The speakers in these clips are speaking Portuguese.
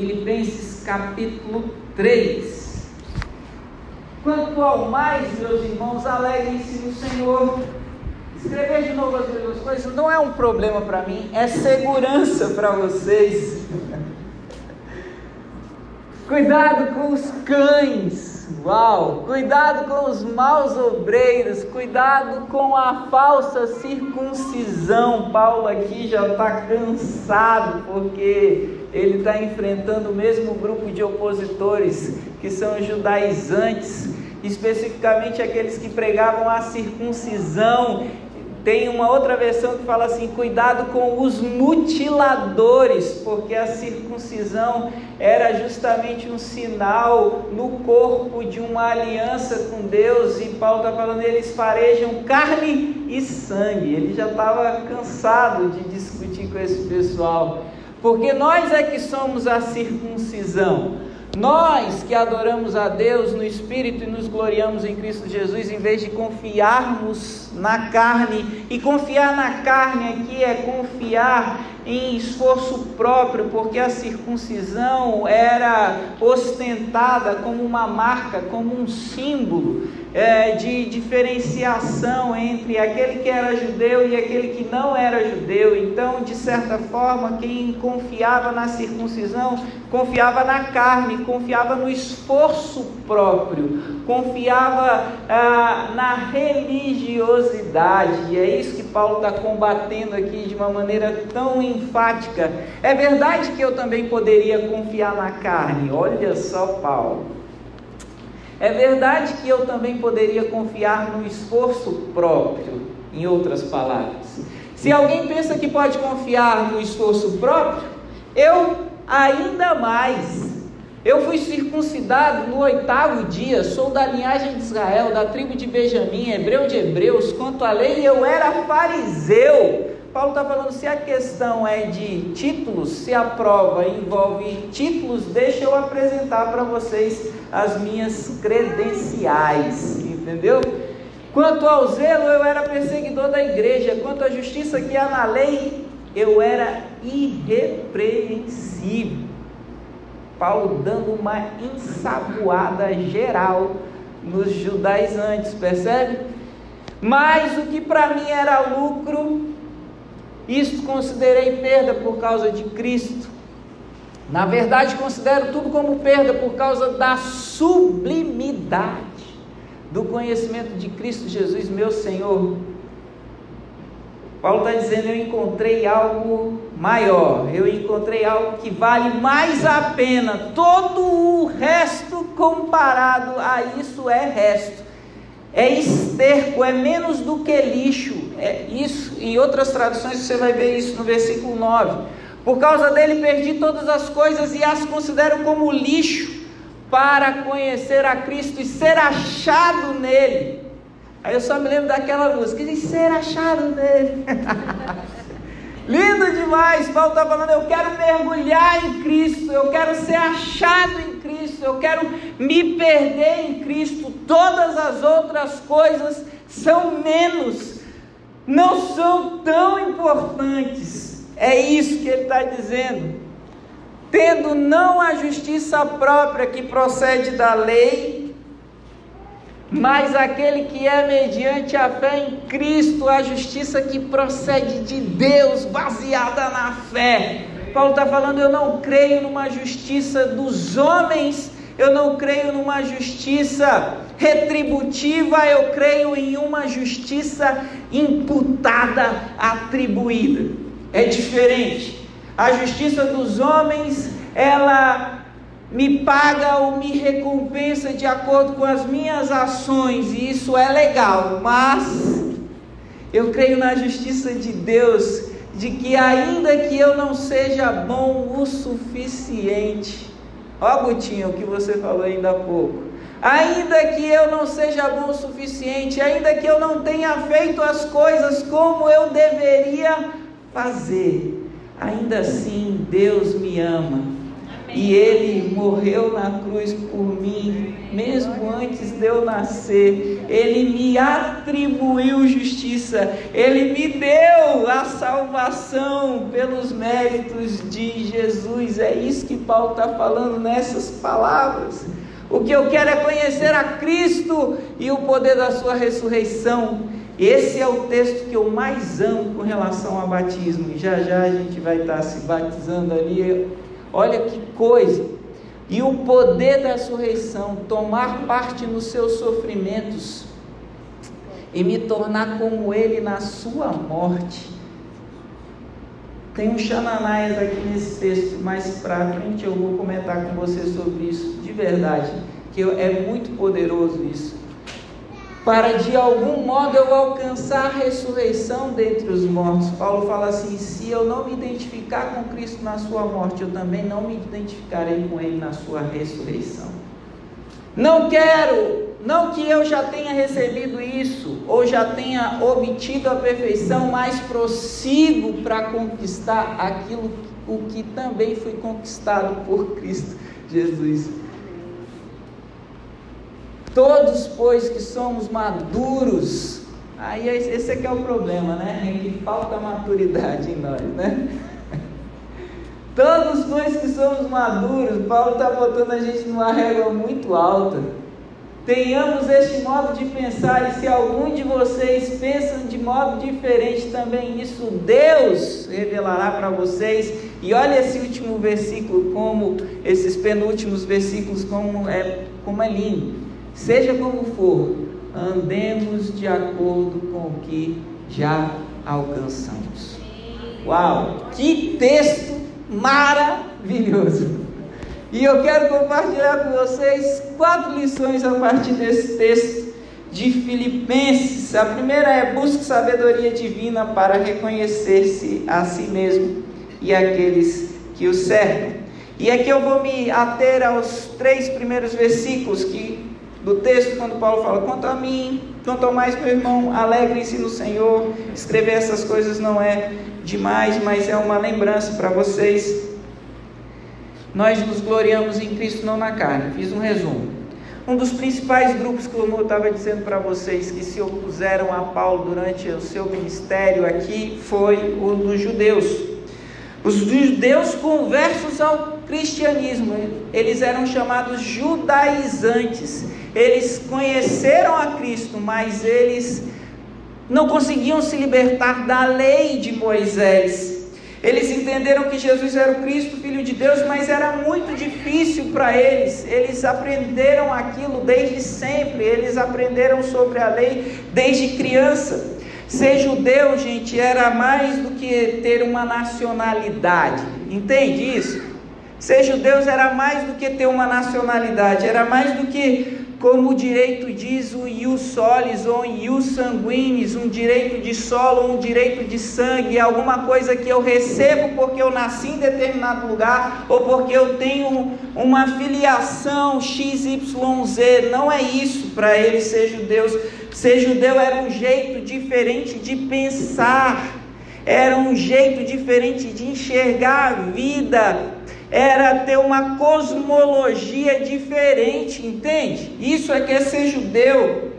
Filipenses capítulo 3. Quanto ao mais, meus irmãos, alegrem-se no Senhor. Escrever de novo as mesmas coisas não é um problema para mim, é segurança para vocês. Cuidado com os cães. Uau! Cuidado com os maus obreiros, cuidado com a falsa circuncisão. Paulo aqui já está cansado porque ele está enfrentando o mesmo grupo de opositores que são os judaizantes, especificamente aqueles que pregavam a circuncisão tem uma outra versão que fala assim: cuidado com os mutiladores, porque a circuncisão era justamente um sinal no corpo de uma aliança com Deus, e Paulo está falando, eles farejam carne e sangue. Ele já estava cansado de discutir com esse pessoal, porque nós é que somos a circuncisão. Nós que adoramos a Deus no Espírito e nos gloriamos em Cristo Jesus, em vez de confiarmos na carne, e confiar na carne aqui é confiar em esforço próprio, porque a circuncisão era ostentada como uma marca, como um símbolo é, de diferenciação entre aquele que era judeu e aquele que não era judeu. Então, de certa forma, quem confiava na circuncisão confiava na carne, confiava no esforço próprio, confiava ah, na religiosidade. E é isso que Paulo está combatendo aqui de uma maneira tão enfática. É verdade que eu também poderia confiar na carne. Olha só, Paulo. É verdade que eu também poderia confiar no esforço próprio, em outras palavras. Se alguém pensa que pode confiar no esforço próprio, eu ainda mais. Eu fui circuncidado no oitavo dia, sou da linhagem de Israel, da tribo de Benjamim, hebreu de hebreus. Quanto à lei, eu era fariseu. Paulo está falando: se a questão é de títulos, se a prova envolve títulos, deixa eu apresentar para vocês as minhas credenciais, entendeu? Quanto ao zelo, eu era perseguidor da igreja, quanto à justiça que há na lei, eu era irrepreensível. Paulo dando uma ensaboada geral nos judaizantes, percebe? Mas o que para mim era lucro, isto considerei perda por causa de Cristo. Na verdade, considero tudo como perda por causa da sublimidade do conhecimento de Cristo Jesus, meu Senhor. Paulo está dizendo: Eu encontrei algo maior, eu encontrei algo que vale mais a pena. Todo o resto comparado a isso é resto é esterco, é menos do que lixo. É isso, em outras traduções você vai ver isso no versículo 9. Por causa dele perdi todas as coisas e as considero como lixo para conhecer a Cristo e ser achado nele. Aí eu só me lembro daquela música, de ser achado nele. Lindo demais, Paulo está falando, eu quero mergulhar em Cristo, eu quero ser achado em Cristo, eu quero me perder em Cristo, todas as outras coisas são menos, não são tão importantes, é isso que ele está dizendo. Tendo não a justiça própria que procede da lei, mas aquele que é mediante a fé em Cristo, a justiça que procede de Deus, baseada na fé. Paulo está falando: eu não creio numa justiça dos homens, eu não creio numa justiça retributiva, eu creio em uma justiça imputada, atribuída. É diferente. A justiça dos homens, ela me paga ou me recompensa de acordo com as minhas ações, e isso é legal, mas eu creio na justiça de Deus, de que ainda que eu não seja bom o suficiente, ó Gutinho, o que você falou ainda há pouco, ainda que eu não seja bom o suficiente, ainda que eu não tenha feito as coisas como eu deveria fazer, ainda assim Deus me ama e ele morreu na cruz por mim, mesmo antes de eu nascer. Ele me atribuiu justiça, ele me deu a salvação pelos méritos de Jesus. É isso que Paulo está falando nessas palavras. O que eu quero é conhecer a Cristo e o poder da Sua ressurreição. Esse é o texto que eu mais amo com relação ao batismo. Já já a gente vai estar se batizando ali Olha que coisa! E o poder da ressurreição, tomar parte nos seus sofrimentos e me tornar como ele na sua morte. Tem um Xananaias aqui nesse texto, mais para frente eu vou comentar com você sobre isso, de verdade, que é muito poderoso isso para de algum modo eu alcançar a ressurreição dentre os mortos. Paulo fala assim: se eu não me identificar com Cristo na sua morte, eu também não me identificarei com Ele na sua ressurreição. Não quero, não que eu já tenha recebido isso, ou já tenha obtido a perfeição, mas prossigo para conquistar aquilo o que também foi conquistado por Cristo Jesus. Todos, pois, que somos maduros, aí esse aqui é o problema, né? É que falta maturidade em nós, né? Todos, pois, que somos maduros, Paulo está botando a gente numa régua muito alta. Tenhamos este modo de pensar, e se algum de vocês pensam de modo diferente, também isso Deus revelará para vocês. E olha esse último versículo, como esses penúltimos versículos, como é, como é lindo. Seja como for, andemos de acordo com o que já alcançamos. Uau! Que texto maravilhoso! E eu quero compartilhar com vocês quatro lições a partir desse texto de Filipenses. A primeira é busque sabedoria divina para reconhecer-se a si mesmo e aqueles que o servem. E aqui eu vou me ater aos três primeiros versículos que do texto, quando Paulo fala: Quanto a mim, quanto ao mais, meu irmão, alegre-se no Senhor. Escrever essas coisas não é demais, mas é uma lembrança para vocês. Nós nos gloriamos em Cristo, não na carne. Fiz um resumo. Um dos principais grupos que eu estava dizendo para vocês que se opuseram a Paulo durante o seu ministério aqui foi o dos judeus. Os judeus conversos ao cristianismo, eles eram chamados judaizantes. Eles conheceram a Cristo, mas eles não conseguiam se libertar da lei de Moisés. Eles entenderam que Jesus era o Cristo, Filho de Deus, mas era muito difícil para eles. Eles aprenderam aquilo desde sempre, eles aprenderam sobre a lei desde criança. Ser judeu, gente, era mais do que ter uma nacionalidade. Entende isso? Ser judeu era mais do que ter uma nacionalidade, era mais do que, como o direito diz, o ius solis ou ius sanguinis, um direito de solo, um direito de sangue, alguma coisa que eu recebo porque eu nasci em determinado lugar ou porque eu tenho uma filiação XYZ. Não é isso para eles ser judeus Ser judeu era um jeito diferente de pensar, era um jeito diferente de enxergar a vida, era ter uma cosmologia diferente, entende? Isso é que é ser judeu.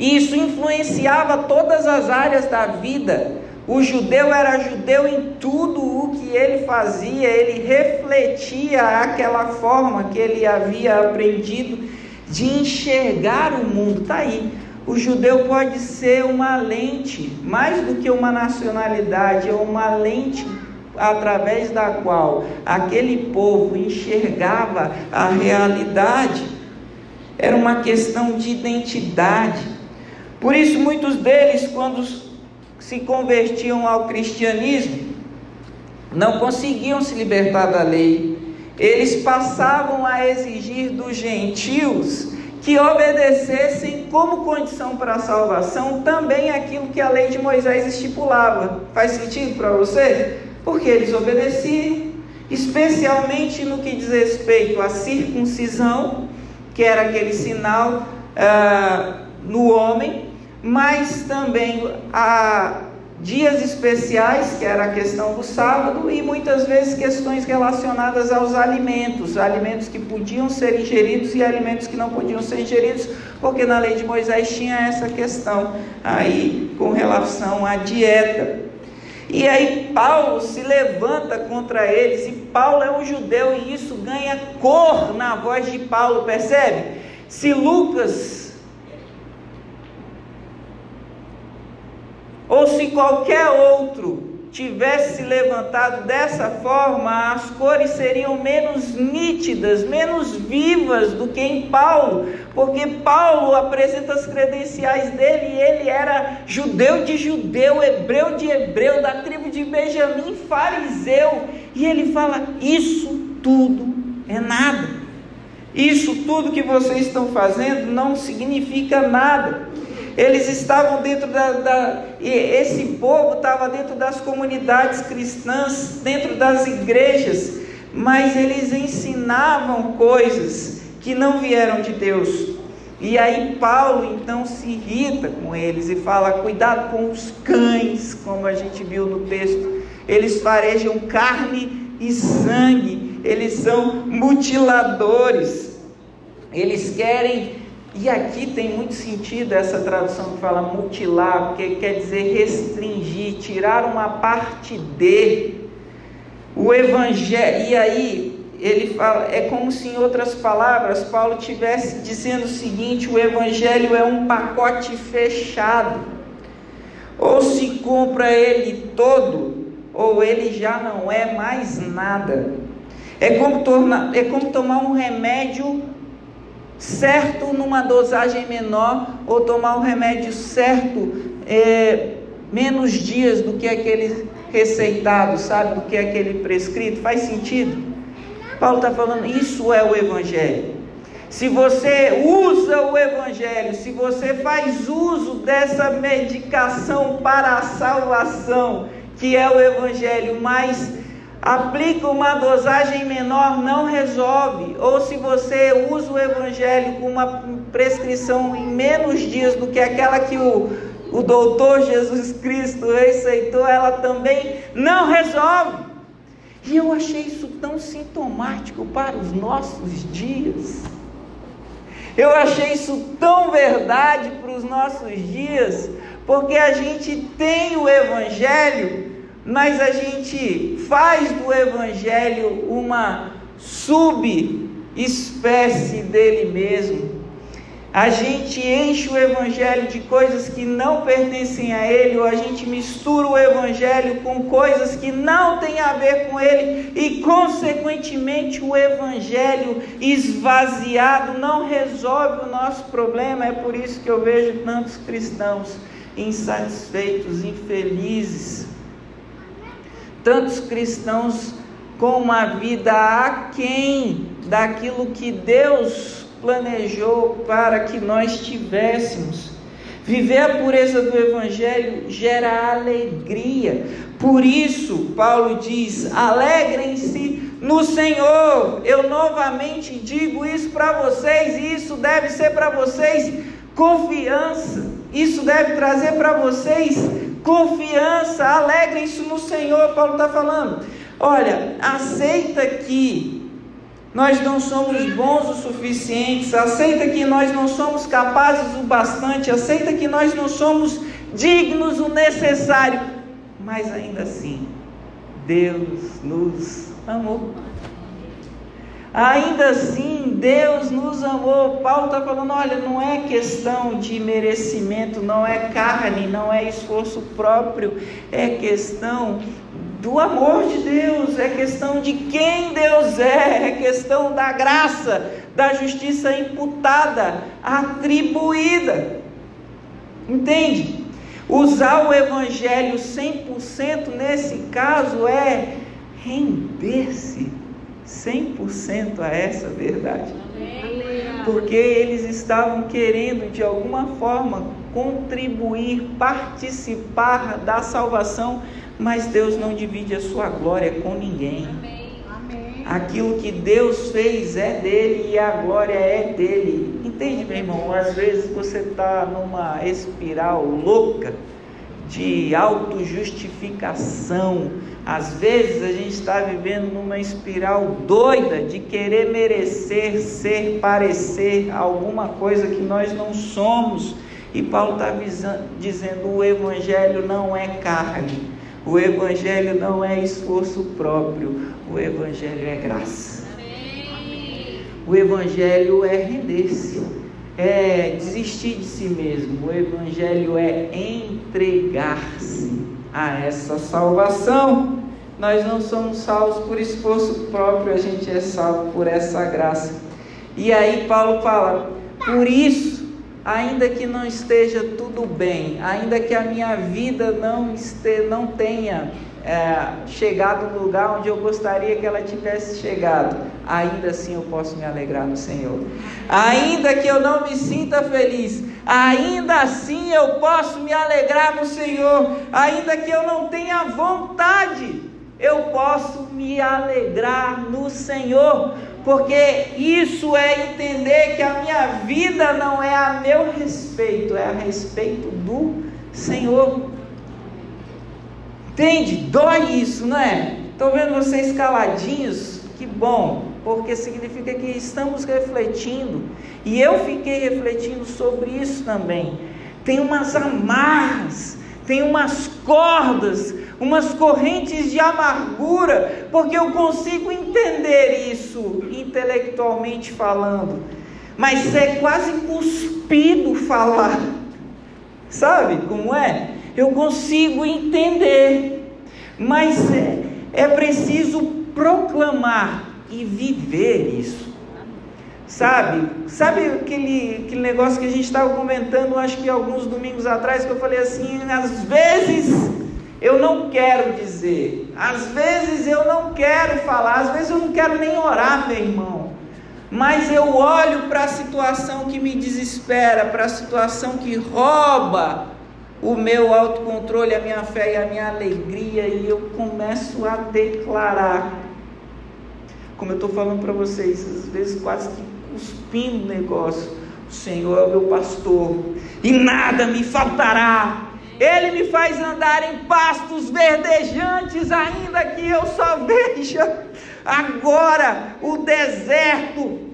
Isso influenciava todas as áreas da vida. O judeu era judeu em tudo o que ele fazia, ele refletia aquela forma que ele havia aprendido de enxergar o mundo. Está aí. O judeu pode ser uma lente, mais do que uma nacionalidade, é uma lente através da qual aquele povo enxergava a realidade. Era uma questão de identidade. Por isso, muitos deles, quando se convertiam ao cristianismo, não conseguiam se libertar da lei. Eles passavam a exigir dos gentios que obedecessem como condição para a salvação também aquilo que a lei de Moisés estipulava. Faz sentido para você? Porque eles obedeciam, especialmente no que diz respeito à circuncisão, que era aquele sinal uh, no homem, mas também a dias especiais, que era a questão do sábado, e muitas vezes questões relacionadas aos alimentos, alimentos que podiam ser ingeridos e alimentos que não podiam ser ingeridos, porque na lei de Moisés tinha essa questão aí com relação à dieta. E aí Paulo se levanta contra eles, e Paulo é um judeu, e isso ganha cor na voz de Paulo, percebe? Se Lucas ou se qualquer outro tivesse se levantado dessa forma, as cores seriam menos nítidas, menos vivas do que em Paulo, porque Paulo apresenta as credenciais dele e ele era judeu de judeu, hebreu de hebreu, da tribo de Benjamim, fariseu, e ele fala: Isso tudo é nada. Isso tudo que vocês estão fazendo não significa nada. Eles estavam dentro da, da esse povo estava dentro das comunidades cristãs, dentro das igrejas, mas eles ensinavam coisas que não vieram de Deus. E aí Paulo então se irrita com eles e fala: cuidado com os cães, como a gente viu no texto. Eles farejam carne e sangue, eles são mutiladores. Eles querem e aqui tem muito sentido essa tradução que fala mutilar, porque quer dizer restringir, tirar uma parte de. O evangelho, e aí ele fala, é como se em outras palavras Paulo tivesse dizendo o seguinte: o evangelho é um pacote fechado. Ou se compra ele todo, ou ele já não é mais nada. É como, tornar, é como tomar um remédio certo numa dosagem menor ou tomar o remédio certo é, menos dias do que aquele receitado, sabe? Do que aquele prescrito. Faz sentido? Paulo está falando, isso é o Evangelho. Se você usa o Evangelho, se você faz uso dessa medicação para a salvação, que é o Evangelho, mas aplica uma dosagem menor, não resolve. Ou se você usa o evangelho com uma prescrição em menos dias do que aquela que o, o doutor Jesus Cristo receitou, ela também não resolve. E eu achei isso tão sintomático para os nossos dias. Eu achei isso tão verdade para os nossos dias, porque a gente tem o Evangelho, mas a gente faz do Evangelho uma subespécie dele mesmo. A gente enche o Evangelho de coisas que não pertencem a ele, ou a gente mistura o Evangelho com coisas que não têm a ver com ele, e consequentemente o Evangelho esvaziado não resolve o nosso problema. É por isso que eu vejo tantos cristãos insatisfeitos, infelizes, tantos cristãos com uma vida aquém daquilo que Deus planejou para que nós tivéssemos. Viver a pureza do Evangelho gera alegria. Por isso, Paulo diz: alegrem-se no Senhor. Eu novamente digo isso para vocês, e isso deve ser para vocês confiança. Isso deve trazer para vocês confiança, alegrem-se no Senhor. Paulo está falando: olha, aceita que nós não somos bons o suficientes, aceita que nós não somos capazes o bastante, aceita que nós não somos dignos o necessário, mas ainda assim, Deus nos amou. Ainda assim, Deus nos amou. Paulo está falando: olha, não é questão de merecimento, não é carne, não é esforço próprio, é questão do amor de Deus, é questão de quem Deus é, é questão da graça, da justiça imputada, atribuída. Entende? Usar o evangelho 100% nesse caso é render-se 100% a essa verdade. Porque eles estavam querendo de alguma forma contribuir, participar da salvação, mas Deus não divide a sua glória com ninguém. Aquilo que Deus fez é dele e a glória é dele. Entende, meu irmão? Às vezes você está numa espiral louca de autojustificação. Às vezes a gente está vivendo numa espiral doida de querer merecer, ser, parecer alguma coisa que nós não somos. E Paulo está dizendo: o Evangelho não é carne, o Evangelho não é esforço próprio, o Evangelho é graça. O Evangelho é render-se é desistir de si mesmo, o Evangelho é entregar-se a essa salvação. Nós não somos salvos por esforço próprio, a gente é salvo por essa graça. E aí Paulo fala: por isso, ainda que não esteja tudo bem, ainda que a minha vida não, este, não tenha é, chegado no lugar onde eu gostaria que ela tivesse chegado, ainda assim eu posso me alegrar no Senhor. Ainda que eu não me sinta feliz, ainda assim eu posso me alegrar no Senhor. Ainda que eu não tenha vontade, eu posso me alegrar no Senhor, porque isso é entender que a minha vida não é a meu respeito, é a respeito do Senhor. Entende? Dói isso, não é? Estou vendo vocês caladinhos, que bom, porque significa que estamos refletindo. E eu fiquei refletindo sobre isso também. Tem umas amarras, tem umas cordas, umas correntes de amargura, porque eu consigo entender isso intelectualmente falando, mas é quase cuspido falar. Sabe como é? eu consigo entender, mas é, é preciso proclamar e viver isso. Sabe? Sabe aquele, aquele negócio que a gente estava comentando, acho que alguns domingos atrás, que eu falei assim: às vezes eu não quero dizer, às vezes eu não quero falar, às vezes eu não quero nem orar, meu irmão. Mas eu olho para a situação que me desespera, para a situação que rouba o meu autocontrole, a minha fé e a minha alegria, e eu começo a declarar. Como eu estou falando para vocês, às vezes quase que cuspindo o negócio. O Senhor é o meu pastor, e nada me faltará. Ele me faz andar em pastos verdejantes, ainda que eu só veja agora o deserto.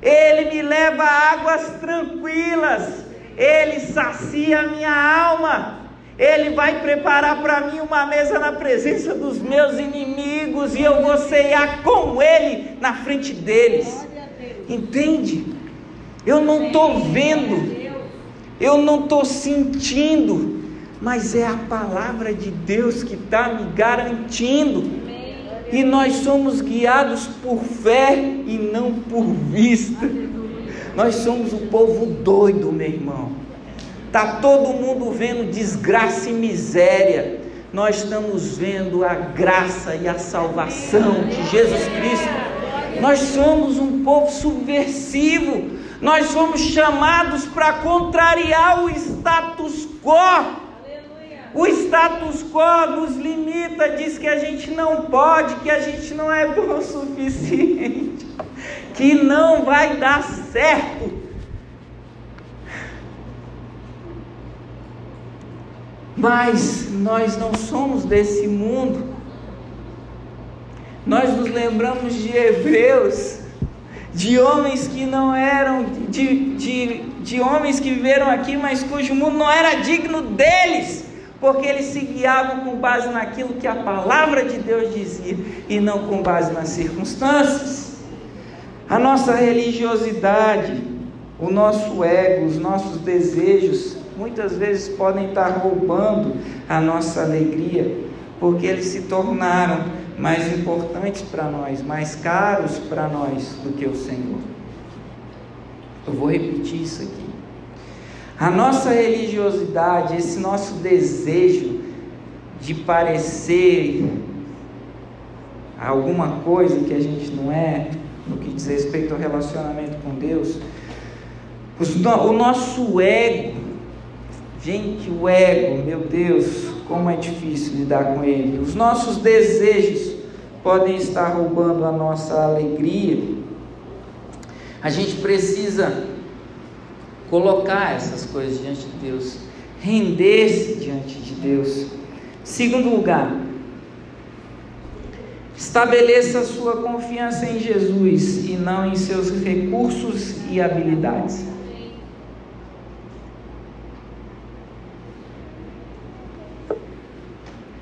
Ele me leva a águas tranquilas ele sacia a minha alma. Ele vai preparar para mim uma mesa na presença dos meus inimigos e eu vou ceiar com Ele na frente deles. Entende? Eu não estou vendo, eu não estou sentindo, mas é a palavra de Deus que está me garantindo. E nós somos guiados por fé e não por vista. Nós somos o povo doido, meu irmão. Tá todo mundo vendo desgraça e miséria. Nós estamos vendo a graça e a salvação de Jesus Cristo. Nós somos um povo subversivo. Nós somos chamados para contrariar o status quo. O status quo nos limita, diz que a gente não pode, que a gente não é bom o suficiente que não vai dar certo. Mas nós não somos desse mundo. Nós nos lembramos de Hebreus, de homens que não eram, de, de, de homens que viveram aqui, mas cujo mundo não era digno deles, porque eles se guiavam com base naquilo que a palavra de Deus dizia e não com base nas circunstâncias. A nossa religiosidade, o nosso ego, os nossos desejos, muitas vezes podem estar roubando a nossa alegria, porque eles se tornaram mais importantes para nós, mais caros para nós do que o Senhor. Eu vou repetir isso aqui. A nossa religiosidade, esse nosso desejo de parecer alguma coisa que a gente não é, no que diz respeito ao relacionamento com Deus, o nosso ego, gente, o ego, meu Deus, como é difícil lidar com ele. Os nossos desejos podem estar roubando a nossa alegria. A gente precisa colocar essas coisas diante de Deus, render-se diante de Deus. Segundo lugar, estabeleça a sua confiança em Jesus e não em seus recursos e habilidades.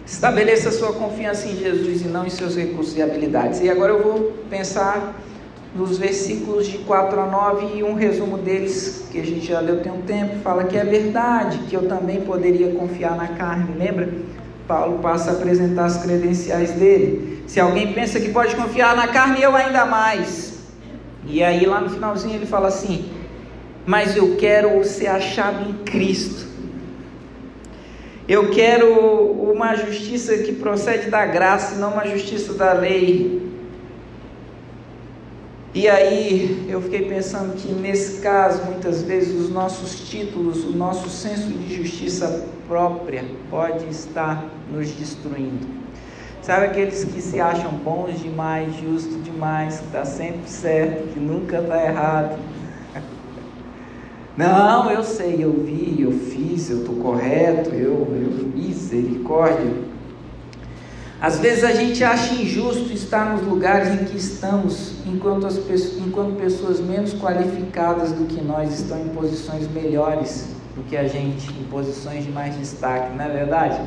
Estabeleça a sua confiança em Jesus e não em seus recursos e habilidades. E agora eu vou pensar nos versículos de 4 a 9 e um resumo deles que a gente já leu tem um tempo, fala que é verdade que eu também poderia confiar na carne, lembra? Paulo passa a apresentar as credenciais dele. Se alguém pensa que pode confiar na carne, eu ainda mais. E aí lá no finalzinho ele fala assim: "Mas eu quero ser achado em Cristo. Eu quero uma justiça que procede da graça, não uma justiça da lei." E aí eu fiquei pensando que nesse caso, muitas vezes, os nossos títulos, o nosso senso de justiça própria pode estar nos destruindo. Sabe aqueles que se acham bons demais, justo demais, que está sempre certo, que nunca está errado? Não, eu sei, eu vi, eu fiz, eu estou correto, eu, eu misericórdia. Às vezes a gente acha injusto estar nos lugares em que estamos, enquanto, as, enquanto pessoas menos qualificadas do que nós estão em posições melhores do que a gente, em posições de mais destaque, não é verdade?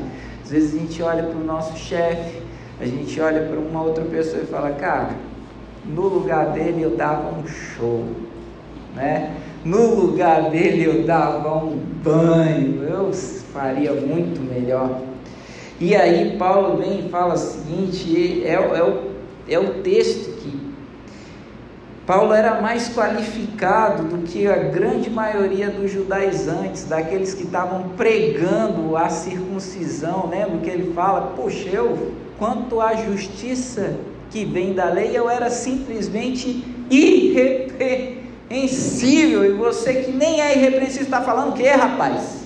Às vezes a gente olha para o nosso chefe, a gente olha para uma outra pessoa e fala, cara, no lugar dele eu dava um show, né? No lugar dele eu dava um banho, eu faria muito melhor. E aí Paulo vem e fala o seguinte, é, é, o, é o texto que Paulo era mais qualificado do que a grande maioria dos judaizantes, daqueles que estavam pregando a circuncisão, lembra que ele fala, poxa, eu, quanto à justiça que vem da lei, eu era simplesmente irrepreensível, e você que nem é irrepreensível está falando o que, rapaz?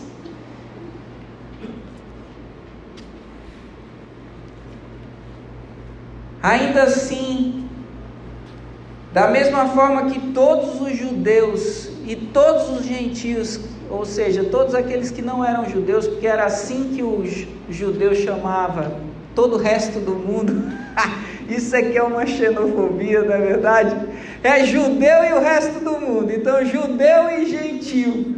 Ainda assim, da mesma forma que todos os judeus e todos os gentios, ou seja, todos aqueles que não eram judeus, porque era assim que os judeus chamavam todo o resto do mundo. Isso aqui é uma xenofobia, não é verdade? É judeu e o resto do mundo. Então, judeu e gentil.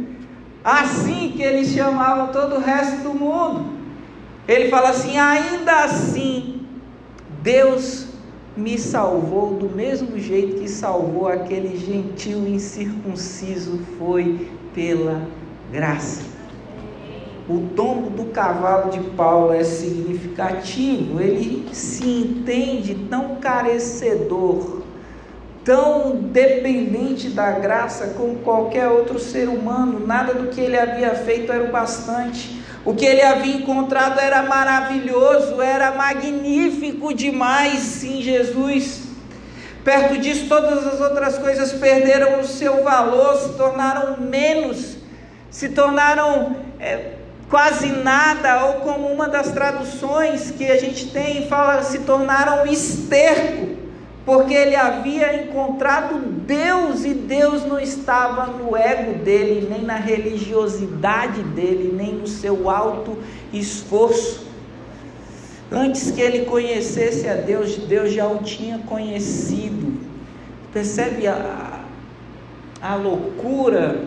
Assim que eles chamavam todo o resto do mundo. Ele fala assim: ainda assim, Deus me salvou do mesmo jeito que salvou aquele gentil incircunciso, foi pela graça. O tombo do cavalo de Paulo é significativo, ele se entende tão carecedor, tão dependente da graça como qualquer outro ser humano, nada do que ele havia feito era o bastante. O que ele havia encontrado era maravilhoso, era magnífico demais em Jesus. Perto disso, todas as outras coisas perderam o seu valor, se tornaram menos, se tornaram é, quase nada, ou como uma das traduções que a gente tem fala, se tornaram esterco porque ele havia encontrado Deus e Deus não estava no ego dele, nem na religiosidade dele, nem no seu alto esforço. Antes que ele conhecesse a Deus, Deus já o tinha conhecido. Percebe a, a loucura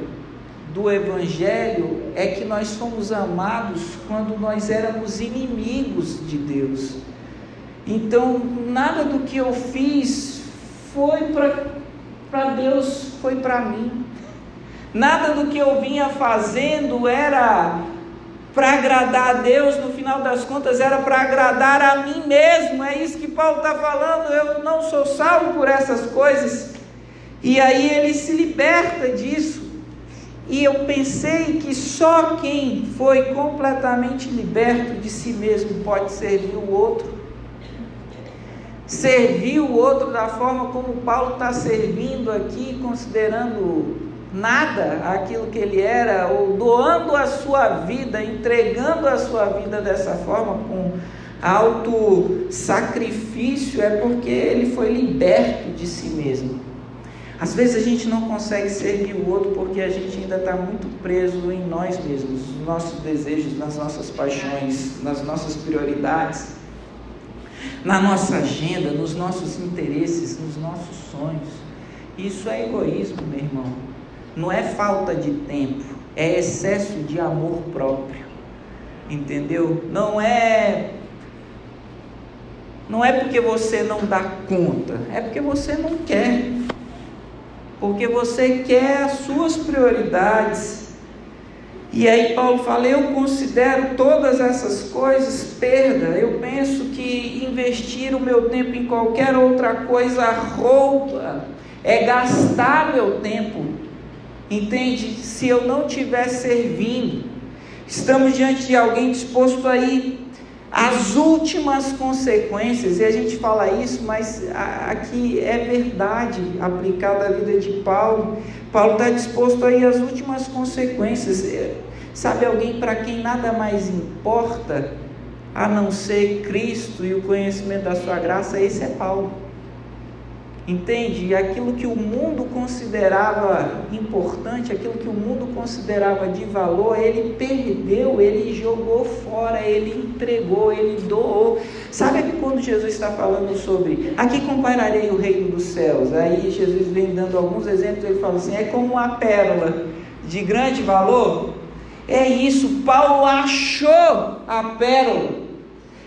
do Evangelho? É que nós somos amados quando nós éramos inimigos de Deus. Então, nada do que eu fiz foi para Deus, foi para mim. Nada do que eu vinha fazendo era para agradar a Deus, no final das contas era para agradar a mim mesmo. É isso que Paulo está falando. Eu não sou salvo por essas coisas. E aí ele se liberta disso. E eu pensei que só quem foi completamente liberto de si mesmo pode servir o outro servir o outro da forma como Paulo está servindo aqui, considerando nada aquilo que ele era, ou doando a sua vida, entregando a sua vida dessa forma, com alto sacrifício, é porque ele foi liberto de si mesmo. Às vezes a gente não consegue servir o outro porque a gente ainda está muito preso em nós mesmos, nos nossos desejos, nas nossas paixões, nas nossas prioridades, na nossa agenda, nos nossos interesses, nos nossos sonhos. Isso é egoísmo, meu irmão. Não é falta de tempo, é excesso de amor próprio. Entendeu? Não é não é porque você não dá conta, é porque você não quer. Porque você quer as suas prioridades. E aí Paulo fala: "Eu considero todas essas coisas perda. Eu penso que investir o meu tempo em qualquer outra coisa rouba, é gastar meu tempo. Entende? Se eu não estiver servindo, estamos diante de alguém disposto a ir as últimas consequências, e a gente fala isso, mas aqui é verdade aplicada à vida de Paulo. Paulo está disposto a ir às últimas consequências. É, sabe alguém para quem nada mais importa a não ser Cristo e o conhecimento da sua graça? Esse é Paulo. Entende? E aquilo que o mundo considerava importante, aquilo que o mundo considerava de valor, ele perdeu, ele jogou fora, ele entregou, ele doou. Sabe que quando Jesus está falando sobre aqui compararei o reino dos céus, aí Jesus vem dando alguns exemplos, ele fala assim: é como uma pérola de grande valor. É isso, Paulo achou a pérola.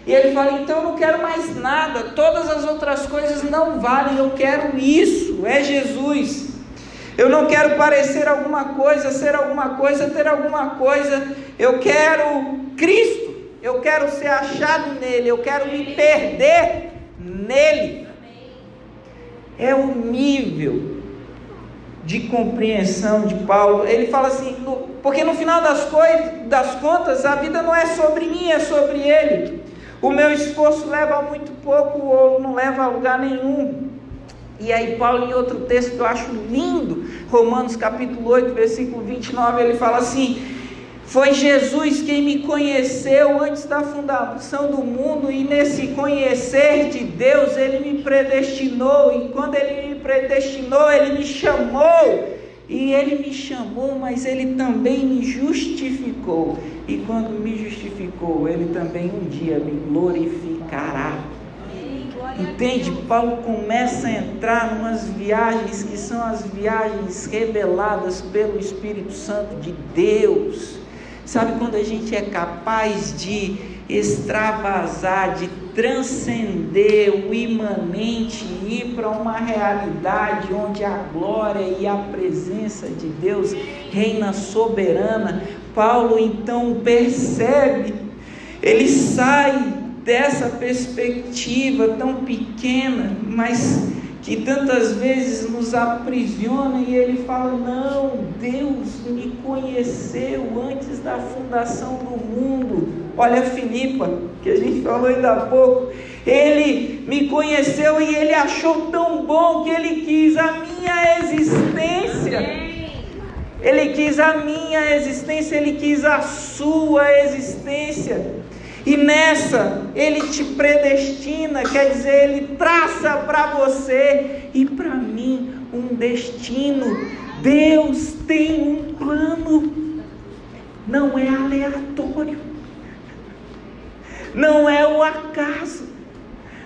E ele fala: então eu não quero mais nada, todas as outras coisas não valem, eu quero isso, é Jesus. Eu não quero parecer alguma coisa, ser alguma coisa, ter alguma coisa, eu quero Cristo, eu quero ser achado nele, eu quero me perder nele. É o nível de compreensão de Paulo. Ele fala assim: porque no final das, coisas, das contas, a vida não é sobre mim, é sobre ele. O meu esforço leva muito pouco ou não leva a lugar nenhum. E aí, Paulo, em outro texto que eu acho lindo, Romanos capítulo 8, versículo 29, ele fala assim: Foi Jesus quem me conheceu antes da fundação do mundo, e nesse conhecer de Deus, ele me predestinou, e quando ele me predestinou, ele me chamou e ele me chamou, mas ele também me justificou. E quando me justificou, ele também um dia me glorificará. Entende? Paulo começa a entrar em umas viagens que são as viagens reveladas pelo Espírito Santo de Deus. Sabe quando a gente é capaz de extravasar, de transcender o imanente e ir para uma realidade onde a glória e a presença de Deus reina soberana. Paulo então percebe, ele sai dessa perspectiva tão pequena, mas que tantas vezes nos aprisiona e ele fala: Não, Deus me conheceu antes da fundação do mundo. Olha Filipa, que a gente falou ainda há pouco. Ele me conheceu e ele achou tão bom que ele quis a minha existência. Ele quis a minha existência, ele quis a sua existência. E nessa, ele te predestina, quer dizer, ele traça para você e para mim um destino. Deus tem um plano, não é aleatório não é o acaso,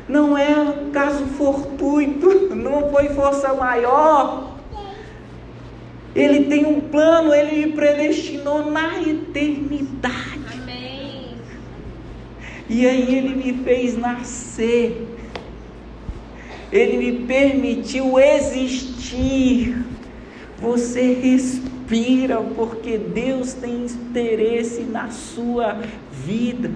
não é um caso fortuito, não foi força maior. Ele tem um plano, ele me predestinou na eternidade. Amém. E aí ele me fez nascer. Ele me permitiu existir. Você respira porque Deus tem interesse na sua vida.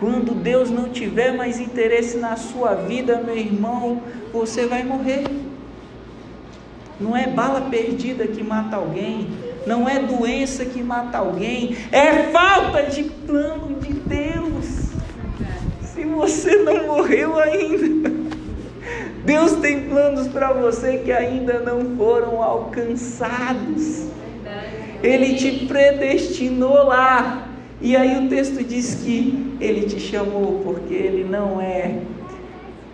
Quando Deus não tiver mais interesse na sua vida, meu irmão, você vai morrer. Não é bala perdida que mata alguém, não é doença que mata alguém, é falta de plano de Deus. Se você não morreu ainda, Deus tem planos para você que ainda não foram alcançados. Ele te predestinou lá e aí o texto diz que ele te chamou porque ele não é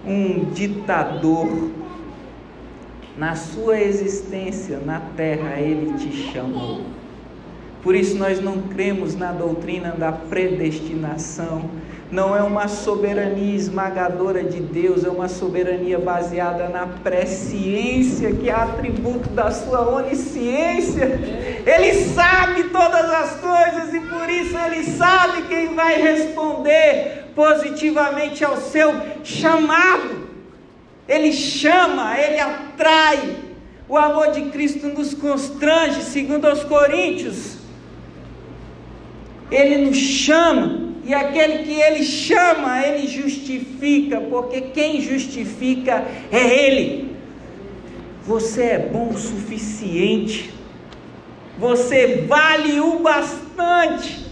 um ditador. na sua existência na terra, Ele te chamou. Por isso nós não cremos na doutrina da predestinação. Não é uma soberania esmagadora de Deus, é uma soberania baseada na presciência, que é atributo da sua onisciência. Ele sabe todas as coisas e por isso ele sabe quem vai responder positivamente ao seu chamado. Ele chama, ele atrai. O amor de Cristo nos constrange, segundo aos Coríntios. Ele nos chama, e aquele que ele chama, ele justifica, porque quem justifica é ele. Você é bom o suficiente, você vale o bastante.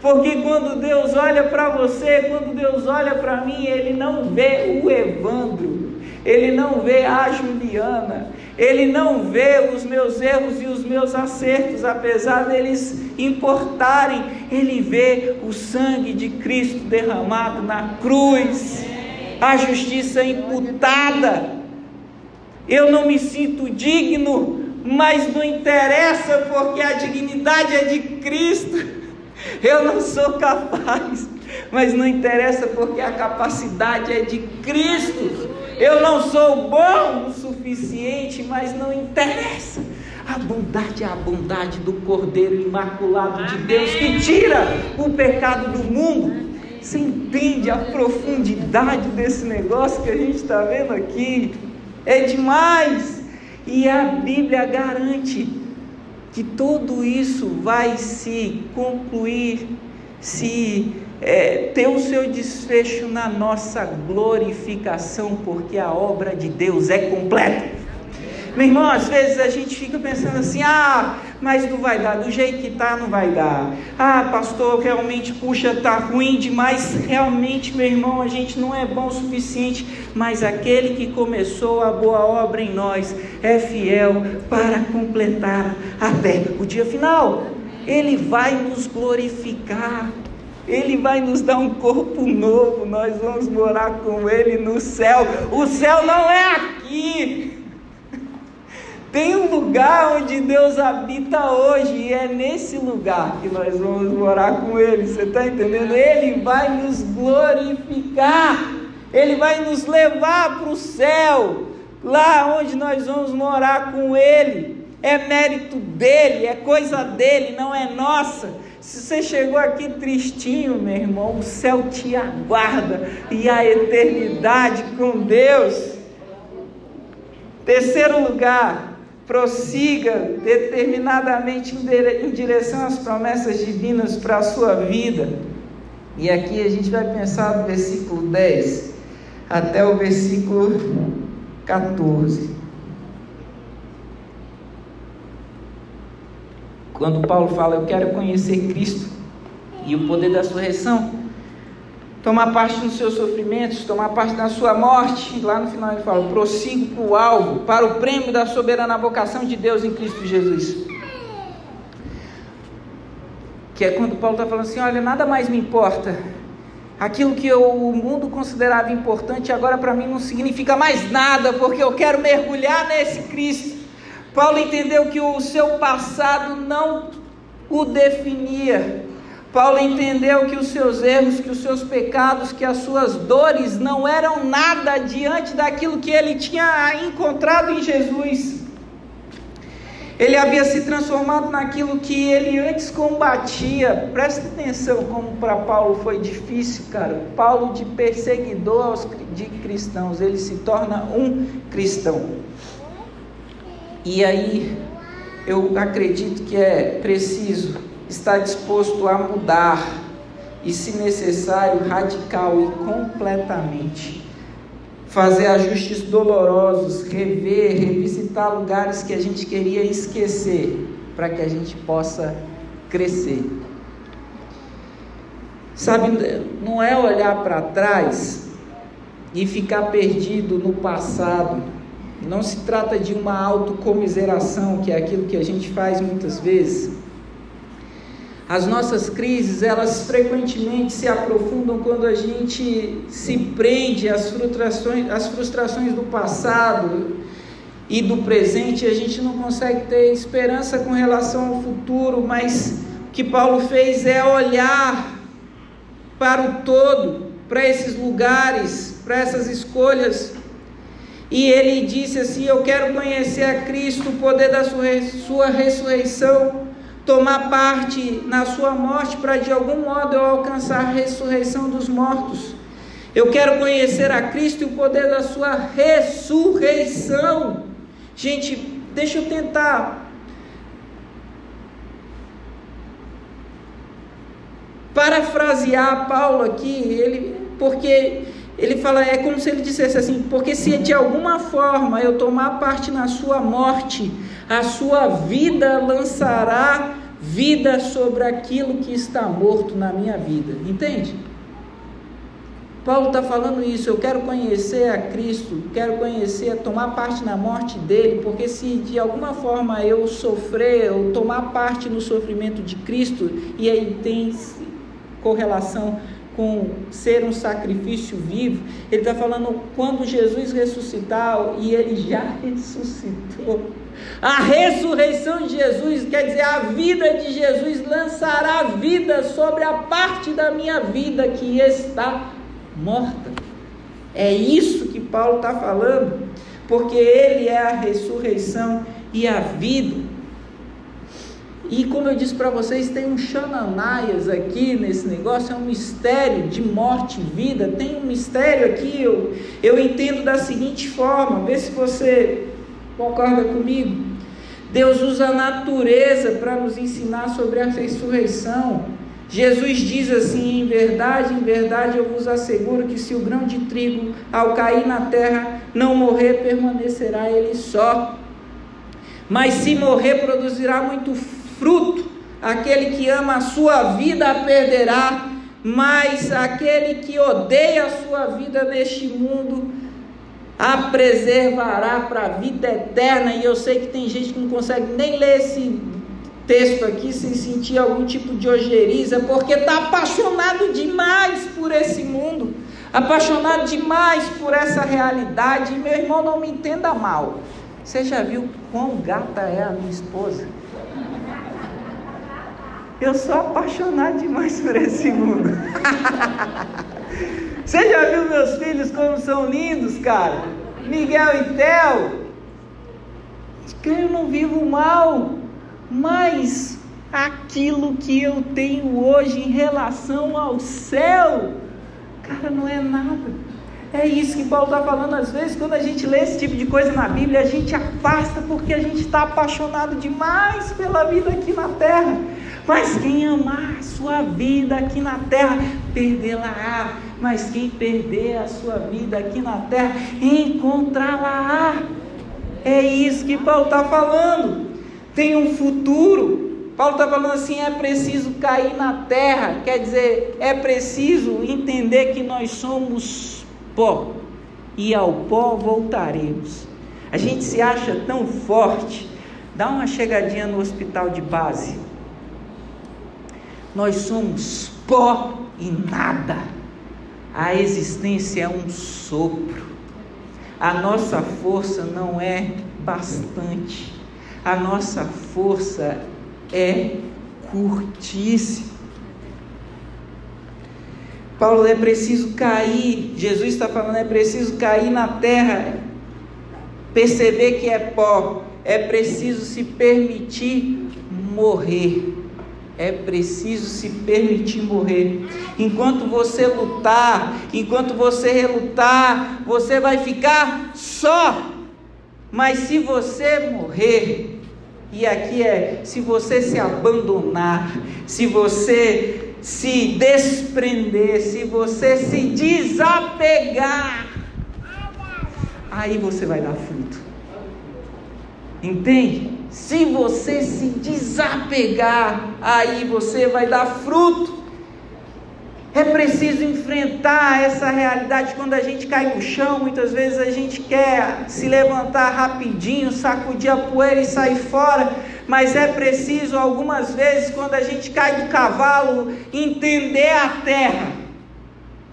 Porque quando Deus olha para você, quando Deus olha para mim, Ele não vê o Evandro, Ele não vê a Juliana, Ele não vê os meus erros e os meus acertos, apesar deles importarem, Ele vê o sangue de Cristo derramado na cruz, a justiça imputada. Eu não me sinto digno, mas não interessa, porque a dignidade é de Cristo. Eu não sou capaz, mas não interessa porque a capacidade é de Cristo. Eu não sou bom o suficiente, mas não interessa. A bondade é a bondade do Cordeiro Imaculado de Deus que tira o pecado do mundo. Você entende a profundidade desse negócio que a gente está vendo aqui? É demais! E a Bíblia garante que tudo isso vai se concluir, se é, ter o seu desfecho na nossa glorificação, porque a obra de Deus é completa. Meu irmão, às vezes a gente fica pensando assim: ah, mas não vai dar, do jeito que tá, não vai dar. Ah, pastor, realmente, puxa, tá ruim demais. Realmente, meu irmão, a gente não é bom o suficiente, mas aquele que começou a boa obra em nós é fiel para completar até o dia final. Ele vai nos glorificar. Ele vai nos dar um corpo novo, nós vamos morar com Ele no céu. O céu não é aqui, tem um lugar onde Deus habita hoje, e é nesse lugar que nós vamos morar com Ele. Você está entendendo? Ele vai nos glorificar, Ele vai nos levar para o céu, lá onde nós vamos morar com Ele. É mérito dele, é coisa dele, não é nossa. Se você chegou aqui tristinho, meu irmão, o céu te aguarda e a eternidade com Deus. Terceiro lugar, prossiga determinadamente em direção às promessas divinas para a sua vida. E aqui a gente vai pensar do versículo 10 até o versículo 14. Quando Paulo fala, eu quero conhecer Cristo e o poder da ressurreição, tomar parte nos seus sofrimentos, tomar parte na sua morte. Lá no final ele fala: prossigo para o alvo, para o prêmio da soberana vocação de Deus em Cristo Jesus. Que é quando Paulo está falando assim: olha, nada mais me importa. Aquilo que eu, o mundo considerava importante agora para mim não significa mais nada, porque eu quero mergulhar nesse Cristo. Paulo entendeu que o seu passado não o definia, Paulo entendeu que os seus erros, que os seus pecados, que as suas dores não eram nada diante daquilo que ele tinha encontrado em Jesus. Ele havia se transformado naquilo que ele antes combatia. Presta atenção como para Paulo foi difícil, cara. Paulo de perseguidor de cristãos, ele se torna um cristão. E aí eu acredito que é preciso está disposto a mudar e, se necessário, radical e completamente. Fazer ajustes dolorosos, rever, revisitar lugares que a gente queria esquecer, para que a gente possa crescer. Sabe, não é olhar para trás e ficar perdido no passado. Não se trata de uma autocomiseração, que é aquilo que a gente faz muitas vezes as nossas crises, elas frequentemente se aprofundam quando a gente se prende às frustrações, às frustrações do passado e do presente, a gente não consegue ter esperança com relação ao futuro, mas o que Paulo fez é olhar para o todo, para esses lugares, para essas escolhas. E ele disse assim: Eu quero conhecer a Cristo, o poder da sua, ressurreição, tomar parte na sua morte, para de algum modo eu alcançar a ressurreição dos mortos. Eu quero conhecer a Cristo e o poder da sua ressurreição. Gente, deixa eu tentar parafrasear Paulo aqui, ele, porque ele fala, é como se ele dissesse assim: porque se de alguma forma eu tomar parte na sua morte, a sua vida lançará vida sobre aquilo que está morto na minha vida. Entende? Paulo está falando isso, eu quero conhecer a Cristo, quero conhecer, tomar parte na morte dele, porque se de alguma forma eu sofrer, ou tomar parte no sofrimento de Cristo, e aí tem correlação com ser um sacrifício vivo, ele está falando quando Jesus ressuscitar, e ele já ressuscitou. A ressurreição de Jesus, quer dizer, a vida de Jesus lançará vida sobre a parte da minha vida que está morta. É isso que Paulo está falando, porque Ele é a ressurreição e a vida. E como eu disse para vocês, tem um Xananaias aqui nesse negócio, é um mistério de morte e vida. Tem um mistério aqui, eu, eu entendo da seguinte forma, vê se você concorda comigo. Deus usa a natureza para nos ensinar sobre a ressurreição. Jesus diz assim: em verdade, em verdade eu vos asseguro que se o grão de trigo, ao cair na terra, não morrer, permanecerá ele só. Mas se morrer, produzirá muito fruto. Aquele que ama a sua vida a perderá, mas aquele que odeia a sua vida neste mundo a preservará para a vida eterna. E eu sei que tem gente que não consegue nem ler esse texto aqui sem sentir algum tipo de ojeriza, porque está apaixonado demais por esse mundo, apaixonado demais por essa realidade. E meu irmão, não me entenda mal. Você já viu quão gata é a minha esposa? Eu sou apaixonado demais por esse mundo. Você já viu meus filhos como são lindos, cara? Miguel e Theo. Eu não vivo mal mas aquilo que eu tenho hoje em relação ao céu, cara, não é nada. É isso que Paulo está falando. Às vezes, quando a gente lê esse tipo de coisa na Bíblia, a gente afasta porque a gente está apaixonado demais pela vida aqui na terra. Mas quem amar a sua vida aqui na terra, perdê-la-á. Mas quem perder a sua vida aqui na terra, encontrá-la-á. É isso que Paulo está falando tem um futuro. Paulo está falando assim: é preciso cair na terra, quer dizer, é preciso entender que nós somos pó e ao pó voltaremos. A gente se acha tão forte, dá uma chegadinha no hospital de base. Nós somos pó e nada. A existência é um sopro. A nossa força não é bastante a nossa força é curtíssima. Paulo é preciso cair, Jesus está falando, é preciso cair na terra, perceber que é pó, é preciso se permitir morrer. É preciso se permitir morrer. Enquanto você lutar, enquanto você relutar, você vai ficar só. Mas se você morrer, e aqui é: se você se abandonar, se você se desprender, se você se desapegar, aí você vai dar fruto. Entende? Se você se desapegar, aí você vai dar fruto. É preciso enfrentar essa realidade quando a gente cai no chão. Muitas vezes a gente quer se levantar rapidinho, sacudir a poeira e sair fora. Mas é preciso, algumas vezes, quando a gente cai do cavalo, entender a terra.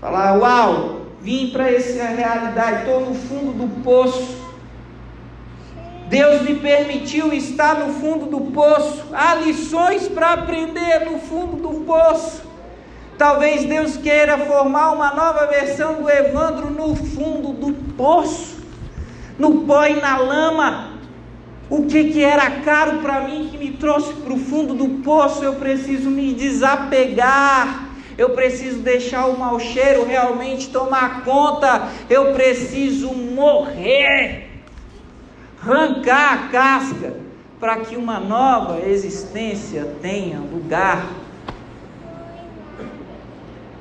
Falar: Uau, vim para essa realidade, estou no fundo do poço. Deus me permitiu estar no fundo do poço. Há lições para aprender no fundo do poço. Talvez Deus queira formar uma nova versão do Evandro no fundo do poço, no pó e na lama. O que, que era caro para mim que me trouxe para o fundo do poço, eu preciso me desapegar. Eu preciso deixar o mau cheiro realmente tomar conta. Eu preciso morrer arrancar a casca para que uma nova existência tenha lugar,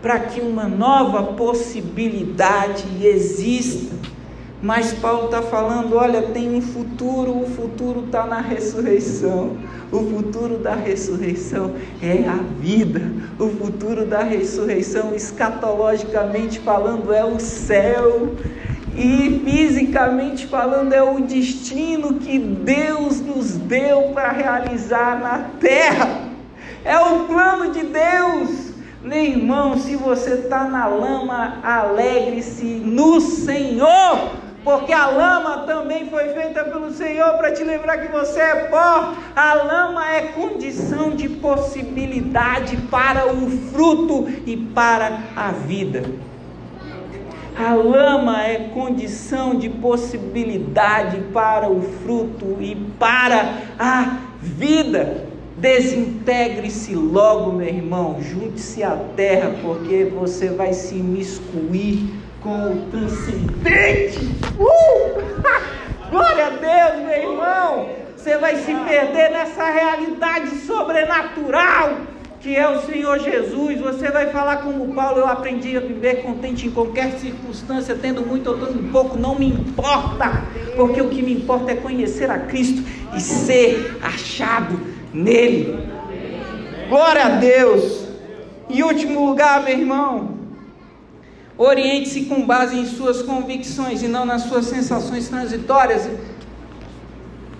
para que uma nova possibilidade exista. Mas Paulo está falando: olha, tem um futuro, o futuro está na ressurreição. O futuro da ressurreição é a vida. O futuro da ressurreição, escatologicamente falando, é o céu. E fisicamente falando, é o destino que Deus nos deu para realizar na terra. É o plano de Deus. Meu irmão, se você está na lama, alegre-se no Senhor, porque a lama também foi feita pelo Senhor para te lembrar que você é pó. A lama é condição de possibilidade para o fruto e para a vida. A lama é condição de possibilidade para o fruto e para a vida. Desintegre-se logo, meu irmão. Junte-se à terra, porque você vai se miscuir com o transcendente. Uh! Glória a Deus, meu irmão. Você vai se perder nessa realidade sobrenatural que é o Senhor Jesus, você vai falar como Paulo, eu aprendi a viver contente em qualquer circunstância, tendo muito ou tendo pouco, não me importa, porque o que me importa é conhecer a Cristo e ser achado nele. Glória a Deus. Em último lugar, meu irmão, oriente-se com base em suas convicções e não nas suas sensações transitórias.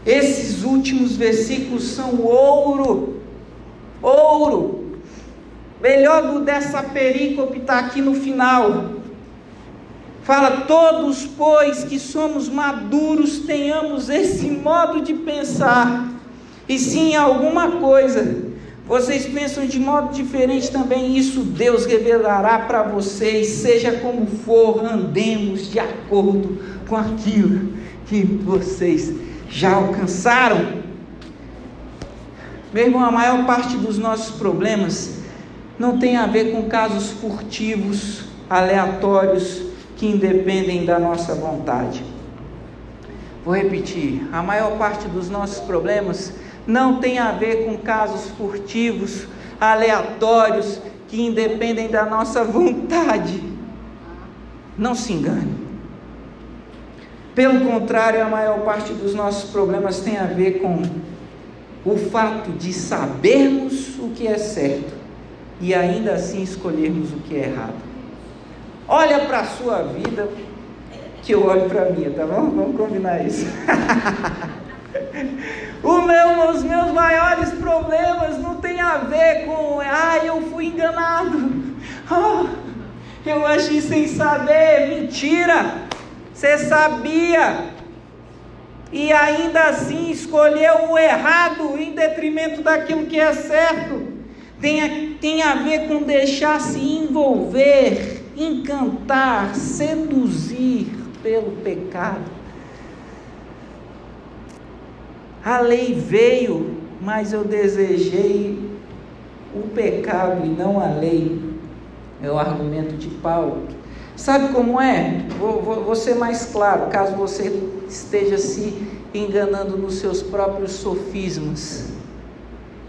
Esses últimos versículos são ouro ouro. Melhor do dessa perícope está aqui no final. Fala, todos, pois, que somos maduros, tenhamos esse modo de pensar. E sim, alguma coisa, vocês pensam de modo diferente também, isso Deus revelará para vocês, seja como for, andemos de acordo com aquilo que vocês já alcançaram. Meu irmão, a maior parte dos nossos problemas não tem a ver com casos furtivos, aleatórios, que independem da nossa vontade. Vou repetir: a maior parte dos nossos problemas não tem a ver com casos furtivos, aleatórios, que independem da nossa vontade. Não se engane. Pelo contrário, a maior parte dos nossos problemas tem a ver com o fato de sabermos o que é certo e ainda assim escolhermos o que é errado. Olha para a sua vida, que eu olho para a minha, tá bom? Vamos combinar isso. meu, os meus maiores problemas não tem a ver com, ah, eu fui enganado, oh, eu agi sem saber, mentira, você sabia, e ainda assim escolheu o errado em detrimento daquilo que é certo. Tem a, tem a ver com deixar se envolver, encantar, seduzir pelo pecado. A lei veio, mas eu desejei o pecado e não a lei. É o argumento de Paulo. Sabe como é? Vou, vou, vou ser mais claro, caso você esteja se enganando nos seus próprios sofismas.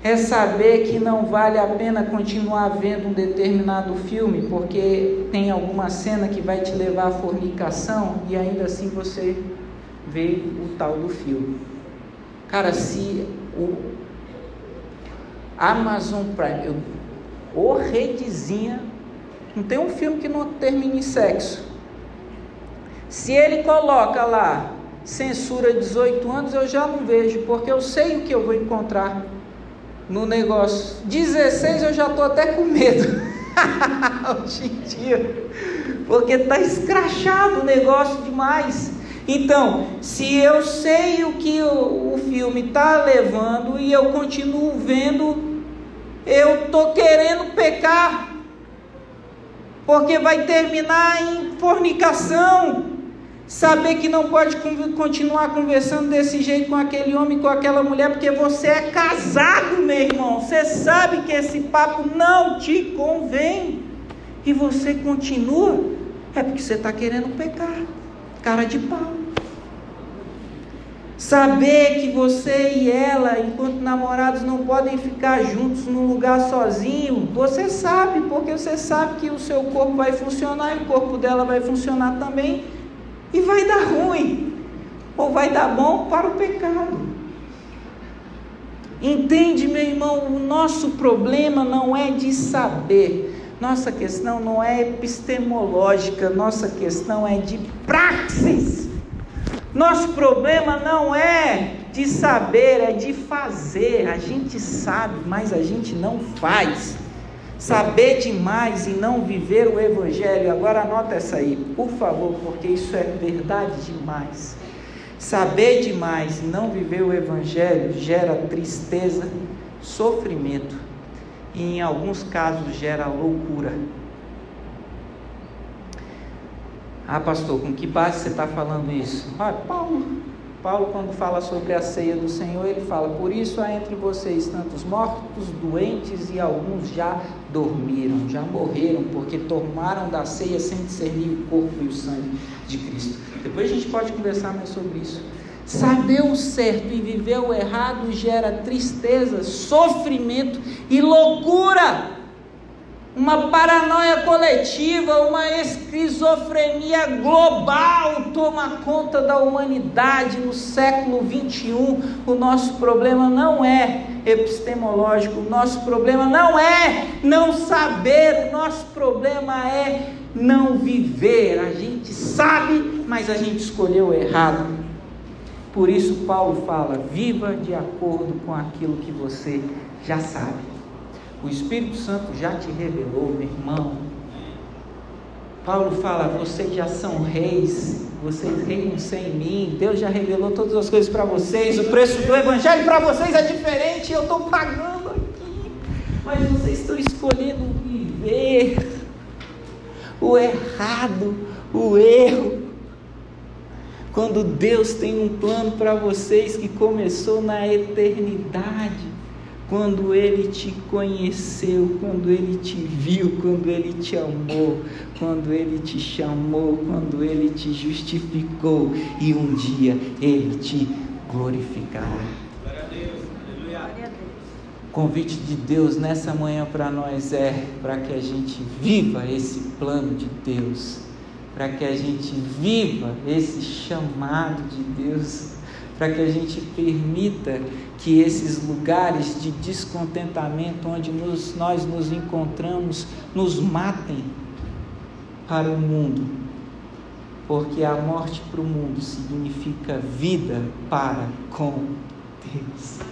É saber que não vale a pena continuar vendo um determinado filme, porque tem alguma cena que vai te levar à fornicação e ainda assim você vê o tal do filme. Cara, se o Amazon Prime, ou redezinha não tem um filme que não termine em sexo. Se ele coloca lá censura 18 anos, eu já não vejo, porque eu sei o que eu vou encontrar no negócio. 16 eu já estou até com medo. Hoje em dia. Porque está escrachado o negócio demais. Então, se eu sei o que o, o filme está levando e eu continuo vendo, eu estou querendo pecar, porque vai terminar em fornicação. Saber que não pode continuar conversando desse jeito com aquele homem, com aquela mulher, porque você é casado, meu irmão. Você sabe que esse papo não te convém. E você continua, é porque você está querendo pecar. Cara de pau. Saber que você e ela, enquanto namorados, não podem ficar juntos num lugar sozinho, você sabe, porque você sabe que o seu corpo vai funcionar e o corpo dela vai funcionar também, e vai dar ruim, ou vai dar bom para o pecado. Entende, meu irmão? O nosso problema não é de saber, nossa questão não é epistemológica, nossa questão é de praxis. Nosso problema não é de saber, é de fazer. A gente sabe, mas a gente não faz. Saber demais e não viver o Evangelho. Agora anota essa aí, por favor, porque isso é verdade demais. Saber demais e não viver o Evangelho gera tristeza, sofrimento e, em alguns casos, gera loucura. Ah, pastor, com que base você está falando isso? Ah, Paulo. Paulo, quando fala sobre a ceia do Senhor, ele fala: Por isso há entre vocês tantos mortos, doentes e alguns já dormiram, já morreram, porque tomaram da ceia sem discernir o corpo e o sangue de Cristo. Depois a gente pode conversar mais sobre isso. Saber o certo e viver o errado gera tristeza, sofrimento e loucura uma paranoia coletiva, uma esquizofrenia global toma conta da humanidade no século 21. O nosso problema não é epistemológico, o nosso problema não é não saber, o nosso problema é não viver. A gente sabe, mas a gente escolheu errado. Por isso, Paulo fala: viva de acordo com aquilo que você já sabe. O Espírito Santo já te revelou, meu irmão. Paulo fala: vocês já são reis, vocês reiam sem mim. Deus já revelou todas as coisas para vocês. O preço do Evangelho para vocês é diferente. Eu estou pagando aqui, mas vocês estão escolhendo viver o errado, o erro. Quando Deus tem um plano para vocês que começou na eternidade quando Ele te conheceu, quando Ele te viu, quando Ele te amou, quando Ele te chamou, quando Ele te justificou e um dia Ele te glorificará. Glória a Deus, aleluia. O convite de Deus nessa manhã para nós é para que a gente viva esse plano de Deus, para que a gente viva esse chamado de Deus, para que a gente permita que esses lugares de descontentamento onde nos, nós nos encontramos nos matem para o mundo, porque a morte para o mundo significa vida para com Deus.